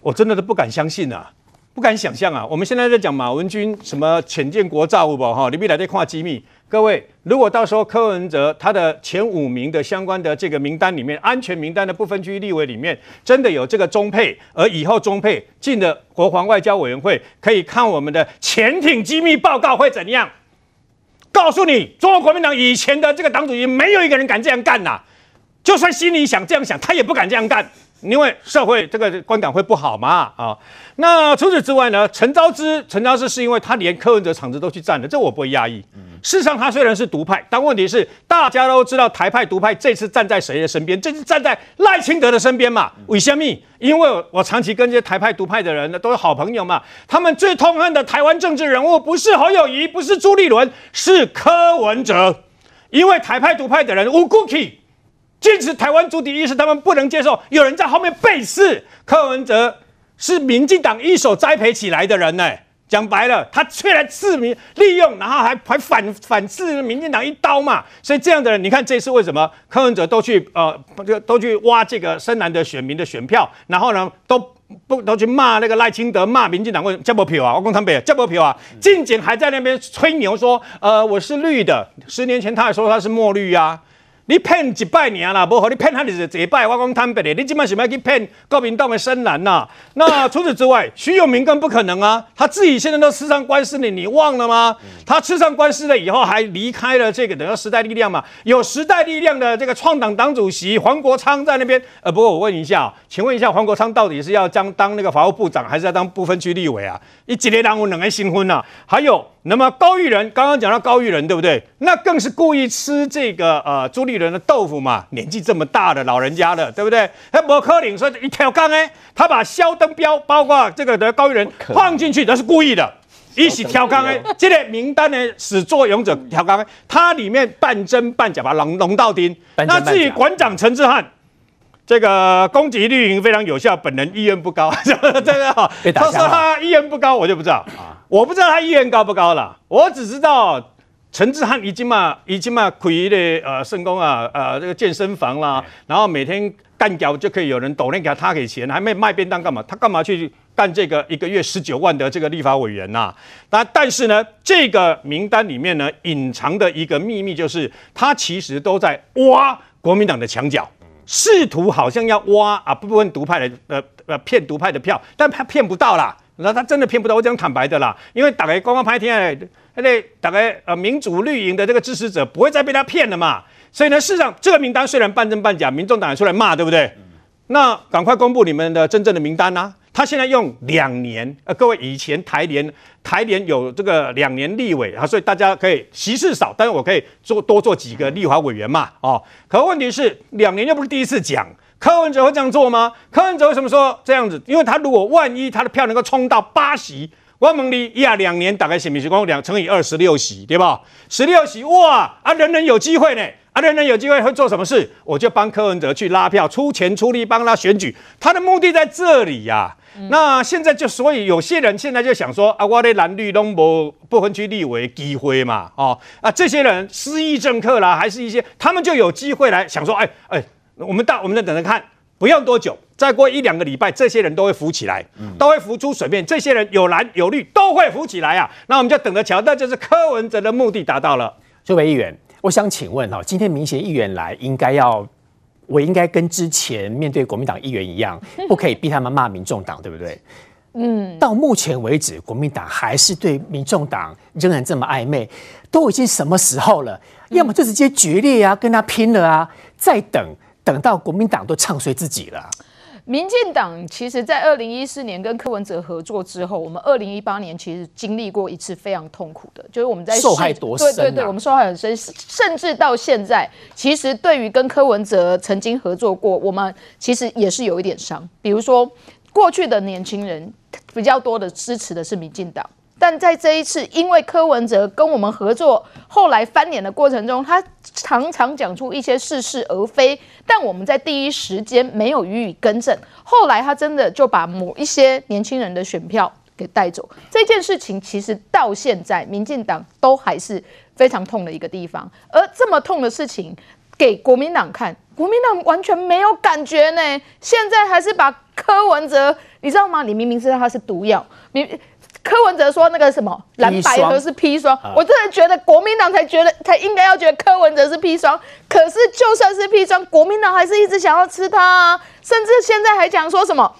我真的都不敢相信啊，不敢想象啊！我们现在在讲马文君什么潜舰国造不哈？你别来这跨机密。各位，如果到时候柯文哲他的前五名的相关的这个名单里面，安全名单的不分区立委里面，真的有这个中配，而以后中配进了国防外交委员会，可以看我们的潜艇机密报告会怎样？告诉你，中国国民党以前的这个党主席没有一个人敢这样干呐，就算心里想这样想，他也不敢这样干。因为社会这个观感会不好嘛啊，那除此之外呢？陈昭之，陈昭之是因为他连柯文哲场子都去占了，这我不会压抑。事实上，他虽然是独派，但问题是大家都知道台派独派这次站在谁的身边？这次站在赖清德的身边嘛？为什么？因为我长期跟这些台派独派的人呢都是好朋友嘛。他们最痛恨的台湾政治人物不是侯友宜，不是朱立伦，是柯文哲。因为台派独派的人无辜坚持台湾主体意识，他们不能接受有人在后面背刺柯文哲，是民进党一手栽培起来的人呢。讲白了，他却来刺民利用，然后还还反反刺民进党一刀嘛。所以这样的人，你看这次为什么柯文哲都去呃，都去挖这个深蓝的选民的选票，然后呢，都不都去骂那个赖清德，骂民进党为什么这么票啊？我讲台北这么票啊，近景还在那边吹牛说，呃，我是绿的。十年前他还说他是墨绿啊。你骗一百年啦，不好，你骗他就是几拜。我讲坦白的，你今晚想要去骗国民党的深蓝呐？那除此之外，徐永明更不可能啊！他自己现在都吃上官司了，你忘了吗？他吃上官司了以后，还离开了这个等于时代力量嘛？有时代力量的这个创党党主席黄国昌在那边。呃，不过我问一下，请问一下，黄国昌到底是要将当那个法务部长，还是要当不分区立委啊？一几年当我两个新婚呐？还有。那么高玉仁刚刚讲到高玉仁对不对？那更是故意吃这个呃朱立伦的豆腐嘛，年纪这么大的老人家了，对不对？他不可能说一条杠哎，他把萧登标包括这个的高玉仁放进去，那是故意的，一起挑杠哎，这个名单呢始作俑者挑杠哎，他里面半真半假把龙龙道丁，那至于馆长陈志汉，这个攻击绿营非常有效，本人意愿不高，真的哈，他说他意愿不高，我就不知道。啊。我不知道他意愿高不高了，我只知道陈志汉已经嘛已经嘛亏的呃圣功啊呃这个健身房啦，然后每天干掉就可以有人抖那给他给钱，还没卖便当干嘛？他干嘛去干这个一个月十九万的这个立法委员呐？但但是呢，这个名单里面呢隐藏的一个秘密就是，他其实都在挖国民党的墙角，试图好像要挖啊部分独派的呃呃骗独派的票，但他骗不到啦。那他真的骗不到，我讲坦白的啦，因为大概刚刚拍天，那个大概呃民主绿营的这个支持者不会再被他骗了嘛，所以呢，事实上这个名单虽然半真半假，民众党也出来骂，对不对？那赶快公布你们的真正的名单呐、啊！他现在用两年，呃，各位以前台联台联有这个两年立委啊，所以大家可以席次少，但是我可以做多做几个立法委员嘛，哦，可问题是两年又不是第一次讲，柯文哲会这样做吗？柯文哲为什么说这样子？因为他如果万一他的票能够冲到八席，我问你，呀，两年大概选民是光两乘以二十六席，对吧？十六席哇啊，人人有机会呢。啊，人人有机会会做什么事，我就帮柯文哲去拉票，出钱出力帮他选举，他的目的在这里呀、那现在就所以有些人现在就想说啊，我的蓝绿都没不分区立委机会嘛，哦啊，这些人失意政客啦，还是一些他们就有机会来想说，哎哎，我们到我们再等着看，不用多久，再过一两个礼拜，这些人都会浮起来，都会浮出水面，这些人有蓝有绿都会浮起来啊。那我们就等着瞧，那就是柯文哲的目的达到了。这位议员。我想请问哈，今天民协议员来，应该要，我应该跟之前面对国民党议员一样，不可以逼他们骂民众党，对不对？嗯。到目前为止，国民党还是对民众党仍然这么暧昧，都已经什么时候了？要么就直接决裂啊，跟他拼了啊！再等等到国民党都唱衰自己了。民进党其实，在二零一四年跟柯文哲合作之后，我们二零一八年其实经历过一次非常痛苦的，就是我们在受害多深、啊、对对对，我们受害很深，甚至到现在，其实对于跟柯文哲曾经合作过，我们其实也是有一点伤。比如说，过去的年轻人比较多的支持的是民进党。但在这一次，因为柯文哲跟我们合作，后来翻脸的过程中，他常常讲出一些似是而非，但我们在第一时间没有予以更正。后来他真的就把某一些年轻人的选票给带走。这件事情其实到现在，民进党都还是非常痛的一个地方。而这么痛的事情给国民党看，国民党完全没有感觉呢。现在还是把柯文哲，你知道吗？你明明知道他是毒药，明。柯文哲说那个什么蓝白合是砒霜，我真的觉得国民党才觉得才应该要觉得柯文哲是砒霜。可是就算是砒霜，国民党还是一直想要吃它啊，甚至现在还讲说什么，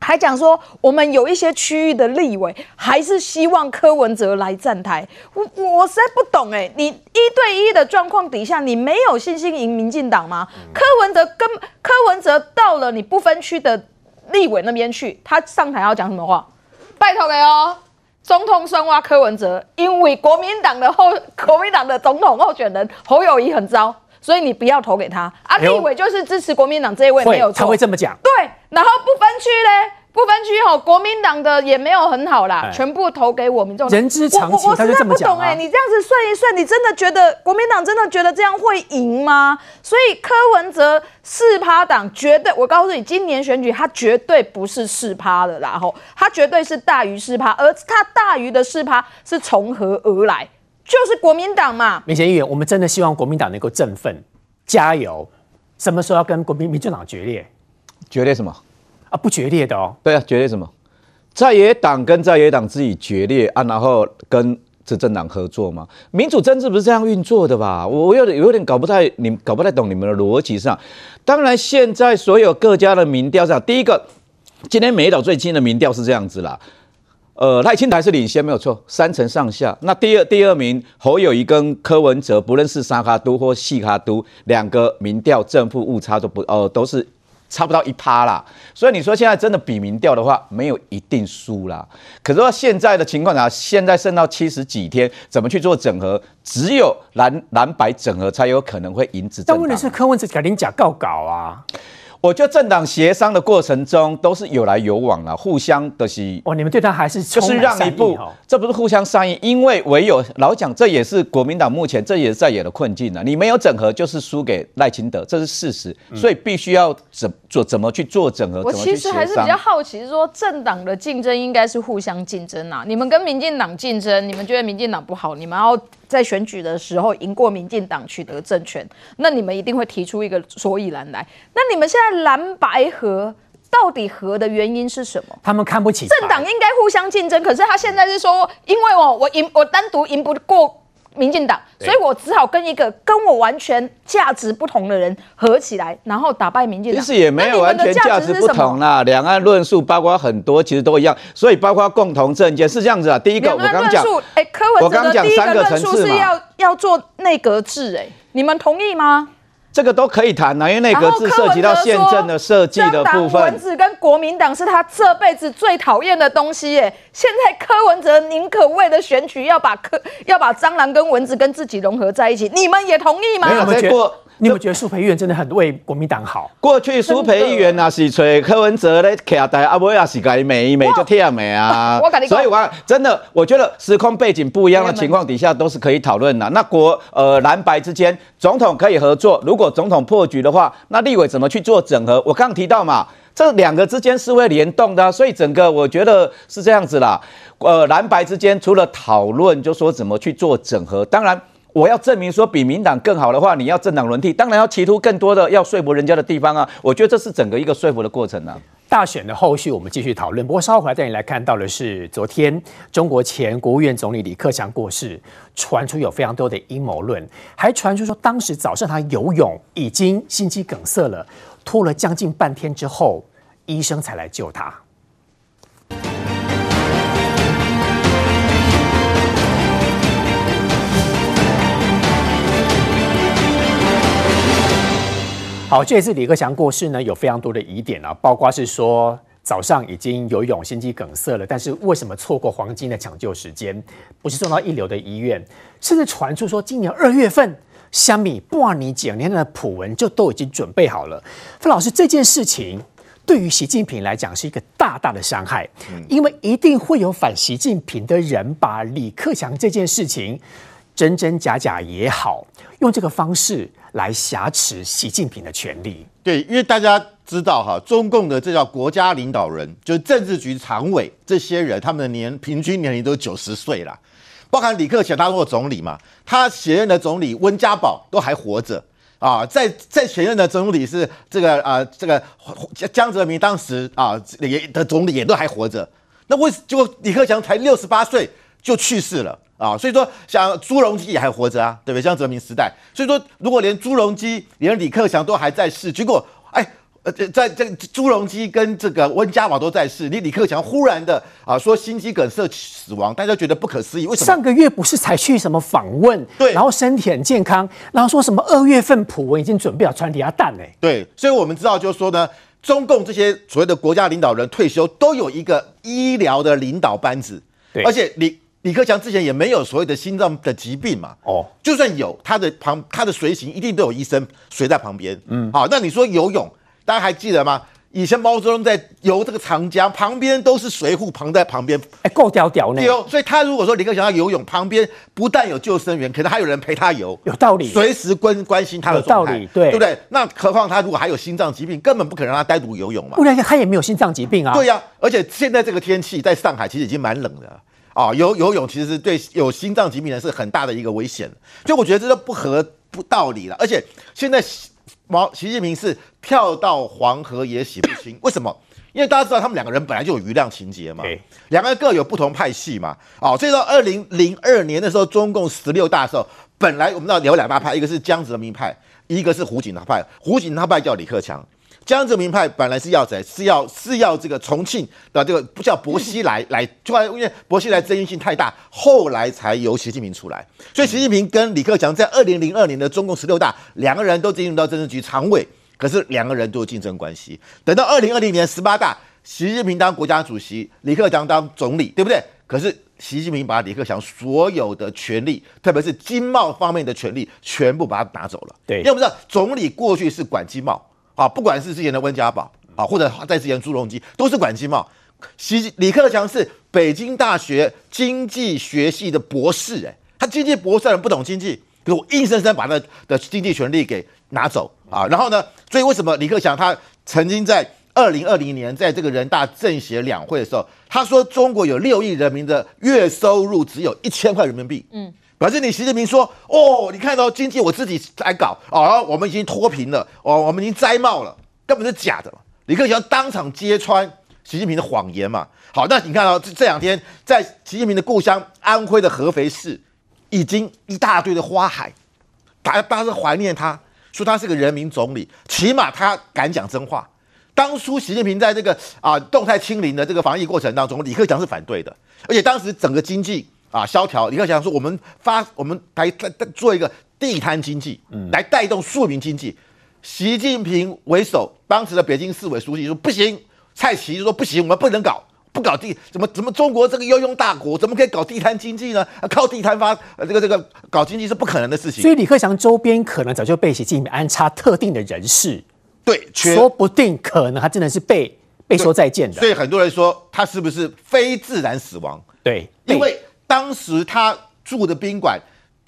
还讲说我们有一些区域的立委还是希望柯文哲来站台。我我实在不懂哎，你一对一的状况底下，你没有信心赢民进党吗？柯文哲跟柯文哲到了你不分区的立委那边去，他上台要讲什么话？拜托了哦，总统深挖柯文哲，因为国民党的候国民党的总统候选人侯友谊很糟，所以你不要投给他。啊，立委就是支持国民党这一位没有错，他会这么讲。对，然后不分区嘞。不分区吼，国民党的也没有很好啦，欸、全部投给我民众。人之常情，他就这么讲。我我我实在不懂哎、欸，你这样子算一算，你真的觉得国民党真的觉得这样会赢吗？所以柯文哲四趴党绝对，我告诉你，今年选举他绝对不是四趴的啦吼，他绝对是大于四趴，而他大于的四趴是从何而来？就是国民党嘛。民协议员，我们真的希望国民党能够振奋，加油。什么时候要跟国民民进党决裂？决裂什么？啊，不决裂的哦。对啊，决裂什么？在野党跟在野党自己决裂啊，然后跟执政党合作嘛。民主政治不是这样运作的吧？我有点有点搞不太，你搞不太懂你们的逻辑上。当然，现在所有各家的民调上，第一个，今天美岛最近的民调是这样子啦。呃，赖清德是领先，没有错，三成上下。那第二第二名侯友宜跟柯文哲，不论是三脚督或四脚督，两个民调正负误差都不呃都是。差不到一趴啦，所以你说现在真的比民调的话，没有一定输啦。可是说现在的情况啊，现在剩到七十几天，怎么去做整合？只有蓝蓝白整合才有可能会赢执政。但问题是柯文哲改天假告稿啊。我觉得政党协商的过程中都是有来有往了，互相的是哦，你们对他还是就是让一步，这不是互相商议，因为唯有老讲，这也是国民党目前这也是在野的困境了。你没有整合，就是输给赖清德，这是事实，所以必须要怎做怎么去做整合。我其实还是比较好奇，是说政党的竞争应该是互相竞争啊。你们跟民进党竞争，你们觉得民进党不好，你们要。在选举的时候赢过民进党取得政权，那你们一定会提出一个所以然来。那你们现在蓝白合到底合的原因是什么？他们看不起政党应该互相竞争，可是他现在是说，因为我我赢我单独赢不过。民进党，所以我只好跟一个跟我完全价值不同的人合起来，然后打败民进党。其实也没有完全价值不同啦，两岸论述包括很多，其实都一样。所以包括共同政见是这样子啊。第一个我刚讲，哎，柯文哲的第一个论述是要要做内阁制，哎，你们同意吗？这个都可以谈，因为内阁制涉及到宪政的设计的部分。文字跟国民党是他这辈子最讨厌的东西耶。现在柯文哲宁可为了选举要把柯要把蟑螂跟蚊子跟自己融合在一起，你们也同意吗？没有，结果。你有没有觉得苏培议员真的很为国民党好？过去苏培议员啊，是吹柯文哲咧徛台，阿伯也是改美一美就贴美啊。我跟你说，所以我真的我觉得时空背景不一样的情况底下都是可以讨论的。那国呃蓝白之间，总统可以合作，如果总统破局的话，那立委怎么去做整合？我刚刚提到嘛，这两个之间是会联动的，所以整个我觉得是这样子啦。呃，蓝白之间除了讨论，就说怎么去做整合，当然。我要证明说比民党更好的话，你要政党轮替，当然要企图更多的要说服人家的地方啊。我觉得这是整个一个说服的过程啊。大选的后续我们继续讨论，不过稍后回来带你来看到的是，昨天中国前国务院总理李克强过世，传出有非常多的阴谋论，还传出说当时早上他游泳已经心肌梗塞了，拖了将近半天之后，医生才来救他。好，这次李克强过世呢，有非常多的疑点啊，包括是说早上已经游泳心肌梗塞了，但是为什么错过黄金的抢救时间，不是送到一流的医院，甚至传出说今年二月份香米布尔尼检验的普文就都已经准备好了。傅老师，这件事情对于习近平来讲是一个大大的伤害，因为一定会有反习近平的人把李克强这件事情真真假假也好，用这个方式。来挟持习近平的权利。对，因为大家知道哈，中共的这叫国家领导人，就是政治局常委这些人，他们的年平均年龄都九十岁了，包含李克强，当过总理嘛，他前任的总理温家宝都还活着啊，在在前任的总理是这个啊，这个江泽民当时啊也的总理也都还活着，那为结果李克强才六十八岁就去世了。啊，所以说像朱镕基也还活着啊，对不对？江泽民时代，所以说如果连朱镕基、连李克强都还在世，结果，呃，在这朱镕基跟这个温家宝都在世，你李克强忽然的啊说心肌梗塞死亡，大家觉得不可思议。为什么？上个月不是才去什么访问，对，然后身体很健康，然后说什么二月份普文已经准备好传递他蛋呢？对，所以我们知道就是说呢，中共这些所谓的国家领导人退休都有一个医疗的领导班子，对，而且李。李克强之前也没有所谓的心脏的疾病嘛，哦，就算有，他的旁他的随行一定都有医生随在旁边，嗯，好，那你说游泳，大家还记得吗？以前毛泽东在游这个长江，旁边都是水户旁在旁边，哎，够屌屌呢。所以他如果说李克强要游泳，旁边不但有救生员，可能还有人陪他游，有道理，随时关关心他的状态，有道理，对，对不对？那何况他如果还有心脏疾病，根本不可能让他单独游泳嘛。不然他也没有心脏疾病啊。对呀、啊，而且现在这个天气，在上海其实已经蛮冷的。啊，游游泳其实是对有心脏疾病的人是很大的一个危险，所以我觉得这都不合不道理了。而且现在毛习近平是跳到黄河也洗不清，为什么？因为大家知道他们两个人本来就有余量情节嘛，两个人各有不同派系嘛。哦，所以到二零零二年的时候，中共十六大的时候，本来我们知道有两大派，一个是江泽民派，一个是胡锦涛派。胡锦涛派叫李克强。江泽民派本来是要谁？是要是要这个重庆的这个不叫薄熙来 来，突然因为薄熙来争议性太大，后来才由习近平出来。所以习近平跟李克强在二零零二年的中共十六大，两个人都进入到政治局常委，可是两个人都有竞争关系。等到二零二零年十八大，习近平当国家主席，李克强当总理，对不对？可是习近平把李克强所有的权利，特别是经贸方面的权利，全部把他拿走了。对，因为我们知道总理过去是管经贸。啊，不管是之前的温家宝啊，或者在之前朱镕基，都是管经贸。习李克强是北京大学经济学系的博士，哎，他经济博士人不懂经济，可我硬生生把他的经济权力给拿走啊。然后呢，所以为什么李克强他曾经在二零二零年在这个人大政协两会的时候，他说中国有六亿人民的月收入只有一千块人民币，嗯。表示你习近平说哦，你看到经济我自己来搞哦，我们已经脱贫了哦，我们已经摘帽了，根本是假的。李克强当场揭穿习近平的谎言嘛。好，那你看到这这两天在习近平的故乡安徽的合肥市，已经一大堆的花海，大家大家是怀念他，说他是个人民总理，起码他敢讲真话。当初习近平在这个啊动态清零的这个防疫过程当中，李克强是反对的，而且当时整个经济。啊，萧条！李克强说：“我们发，我们来再再做一个地摊经济，来带动庶民经济。习近平为首，当时的北京市委书记说不行，蔡奇就说不行，我们不能搞，不搞地，怎么怎么中国这个泱泱大国，怎么可以搞地摊经济呢？靠地摊发呃这个这个搞经济是不可能的事情。所以李克强周边可能早就被习近平安插特定的人士，对，说不定可能他真的是被被说再见的。所以很多人说他是不是非自然死亡？对，因为当时他住的宾馆。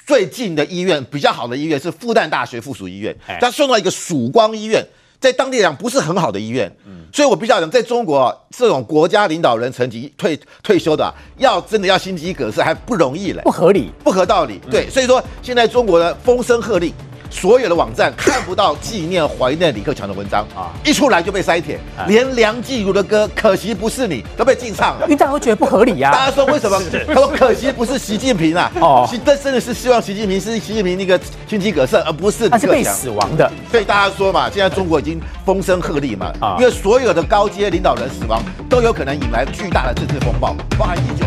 最近的医院比较好的医院是复旦大学附属医院，他送到一个曙光医院，在当地来讲不是很好的医院，所以我必须要讲，在中国啊，这种国家领导人层级退退休的啊，要真的要心肌梗塞还不容易嘞，不合理，不合道理，对，所以说现在中国的风声鹤唳。所有的网站看不到纪念怀念李克强的文章啊，一出来就被塞帖，连梁静茹的歌《可惜不是你》都被禁唱了，因为大家都觉得不合理呀、啊。大家说为什么？他说可惜不是习近平啊，哦，这真的是希望习近平是习近平那个心肌梗塞，而不是。他是被死亡的，所以大家说嘛，现在中国已经风声鹤唳嘛，因为所有的高阶领导人死亡都有可能引来巨大的政治风暴，包含一九。